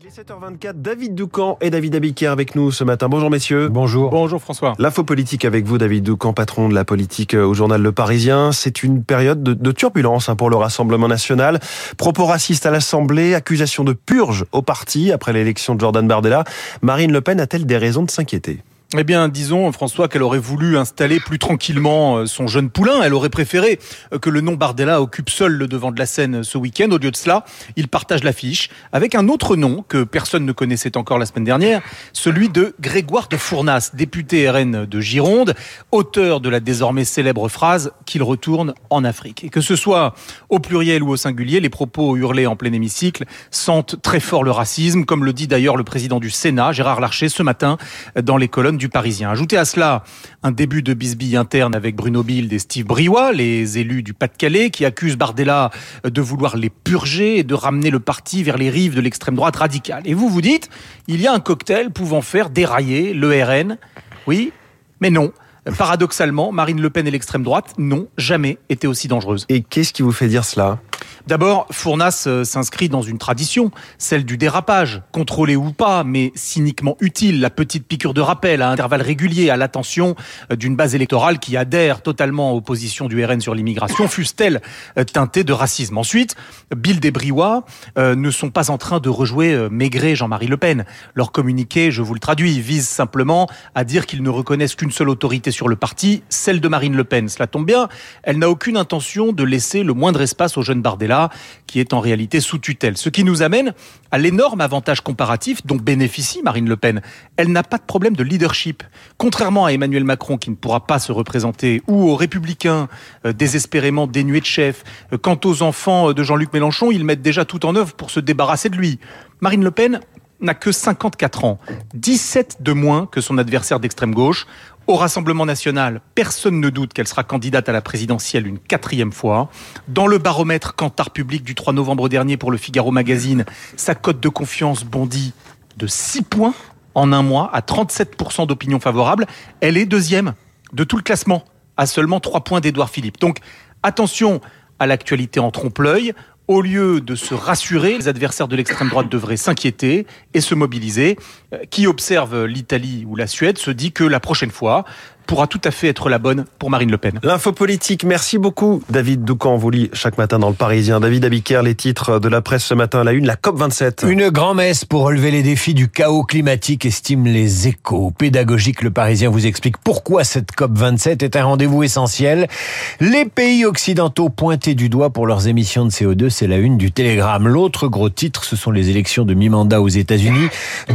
Il est 7h24, David Doucan et David Abiker avec nous ce matin. Bonjour messieurs. Bonjour. Bonjour François. L'info politique avec vous, David Doucan, patron de la politique au journal Le Parisien. C'est une période de, de turbulence hein, pour le Rassemblement national. Propos racistes à l'Assemblée, accusation de purge au parti après l'élection de Jordan Bardella. Marine Le Pen a-t-elle des raisons de s'inquiéter? Eh bien, disons, François, qu'elle aurait voulu installer plus tranquillement euh, son jeune poulain. Elle aurait préféré euh, que le nom Bardella occupe seul le devant de la scène ce week-end. Au lieu de cela, il partage l'affiche avec un autre nom que personne ne connaissait encore la semaine dernière, celui de Grégoire de Fournas, député RN de Gironde, auteur de la désormais célèbre phrase qu'il retourne en Afrique. Et que ce soit au pluriel ou au singulier, les propos hurlés en plein hémicycle sentent très fort le racisme, comme le dit d'ailleurs le président du Sénat, Gérard Larcher, ce matin, dans les colonnes du Parisien. Ajoutez à cela un début de bisbille interne avec Bruno Bild et Steve Briouat, les élus du Pas-de-Calais, qui accusent Bardella de vouloir les purger et de ramener le parti vers les rives de l'extrême droite radicale. Et vous vous dites, il y a un cocktail pouvant faire dérailler le RN. Oui, mais non. Paradoxalement, Marine Le Pen et l'extrême droite n'ont jamais été aussi dangereuses. Et qu'est-ce qui vous fait dire cela? D'abord, Fournas euh, s'inscrit dans une tradition, celle du dérapage, contrôlé ou pas, mais cyniquement utile, la petite piqûre de rappel à intervalles réguliers à l'attention euh, d'une base électorale qui adhère totalement aux positions du RN sur l'immigration, fût-elle euh, teintée de racisme. Ensuite, Bill et Briouat ne sont pas en train de rejouer Maigret Jean-Marie Le Pen. Leur communiqué, je vous le traduis, vise simplement à dire qu'ils ne reconnaissent qu'une seule autorité sur le parti, celle de Marine Le Pen. Cela tombe bien, elle n'a aucune intention de laisser le moindre espace au jeune Qui est en réalité sous tutelle. Ce qui nous amène à l'énorme avantage comparatif dont bénéficie Marine Le Pen. Elle n'a pas de problème de leadership. Contrairement à Emmanuel Macron qui ne pourra pas se représenter ou aux républicains euh, désespérément dénués de chef. Euh, quant aux enfants de Jean-Luc Mélenchon, ils mettent déjà tout en œuvre pour se débarrasser de lui. Marine Le Pen n'a que 54 ans, 17 de moins que son adversaire d'extrême gauche. Au Rassemblement national, personne ne doute qu'elle sera candidate à la présidentielle une quatrième fois. Dans le baromètre Cantar Public du 3 novembre dernier pour le Figaro Magazine, sa cote de confiance bondit de 6 points en un mois à 37% d'opinion favorable. Elle est deuxième de tout le classement, à seulement 3 points d'Édouard Philippe. Donc attention à l'actualité en trompe-l'œil au lieu de se rassurer, les adversaires de l'extrême droite devraient s'inquiéter et se mobiliser. Euh, qui observe l'Italie ou la Suède se dit que la prochaine fois, pourra tout à fait être la bonne pour Marine Le Pen. L'info politique, merci beaucoup David Doucan, vous lit chaque matin dans le Parisien. David Abiker, les titres de la presse ce matin à la une, la COP27. Une grand-messe pour relever les défis du chaos climatique, estime les échos. Pédagogique, le Parisien vous explique pourquoi cette COP27 est un rendez-vous essentiel. Les pays occidentaux pointés du doigt pour leurs émissions de CO2, c'est la une du Télégramme. L'autre gros titre, ce sont les élections de mi-mandat aux États-Unis.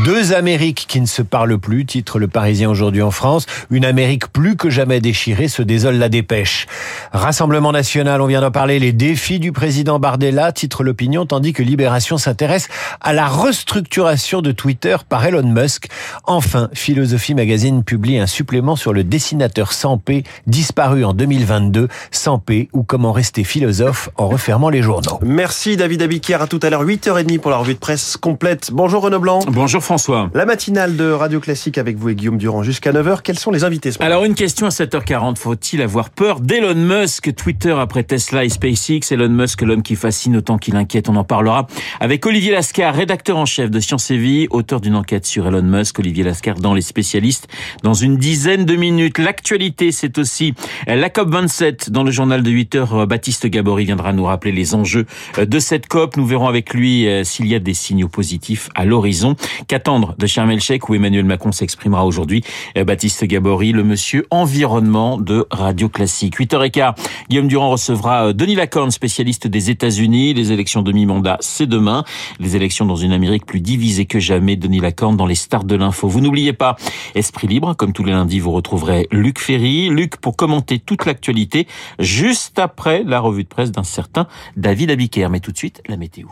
Deux Amériques qui ne se parlent plus, titre le Parisien aujourd'hui en France. Une Amérique plus que jamais déchiré, se désole la dépêche. Rassemblement national, on vient d'en parler, les défis du président Bardella, titre l'opinion, tandis que Libération s'intéresse à la restructuration de Twitter par Elon Musk. Enfin, Philosophie Magazine publie un supplément sur le dessinateur Sampé, disparu en 2022, Sampé, ou comment rester philosophe en refermant les journaux. Merci David Abiquière, à tout à l'heure, 8h30 pour la revue de presse complète. Bonjour Renaud Blanc. Bonjour François. La matinale de Radio Classique avec vous et Guillaume Durand jusqu'à 9h. Quels sont les invités ce alors une question à 7h40, faut-il avoir peur d'Elon Musk? Twitter après Tesla et SpaceX, Elon Musk l'homme qui fascine autant qu'il inquiète, on en parlera avec Olivier Lascar, rédacteur en chef de Science et Vie, auteur d'une enquête sur Elon Musk, Olivier Lascar dans les spécialistes dans une dizaine de minutes. L'actualité, c'est aussi la COP 27 dans le journal de 8h Baptiste Gabory viendra nous rappeler les enjeux de cette COP. Nous verrons avec lui euh, s'il y a des signaux positifs à l'horizon. Qu'attendre de Sharm el-Sheikh où Emmanuel Macron s'exprimera aujourd'hui? Euh, Baptiste Gabory, le monsieur environnement de Radio Classique. 8h15, Guillaume Durand recevra euh, Denis Lacorne, spécialiste des États-Unis. Les élections demi-mandat, c'est demain. Les élections dans une Amérique plus divisée que jamais. Denis Lacorne dans les stars de l'info. Vous n'oubliez pas, Esprit Libre, comme tous les lundis, vous retrouverez Luc Ferry. Luc pour commenter toute l'actualité juste après la revue de presse d'un certain David Abiker. Mais tout de suite, la météo.